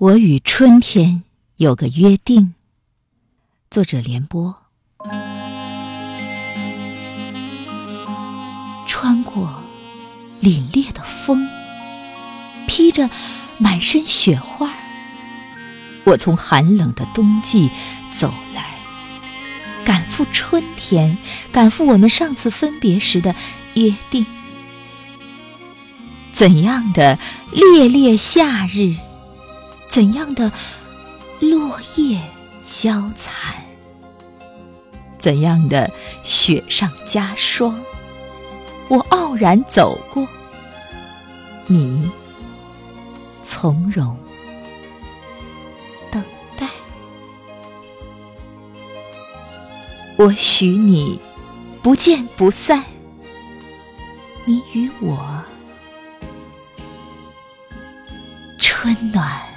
我与春天有个约定。作者：连波。穿过凛冽的风，披着满身雪花，我从寒冷的冬季走来，赶赴春天，赶赴我们上次分别时的约定。怎样的烈烈夏日？怎样的落叶消残怎样的雪上加霜？我傲然走过你从容。等待。我许你不见不散。你与我春暖。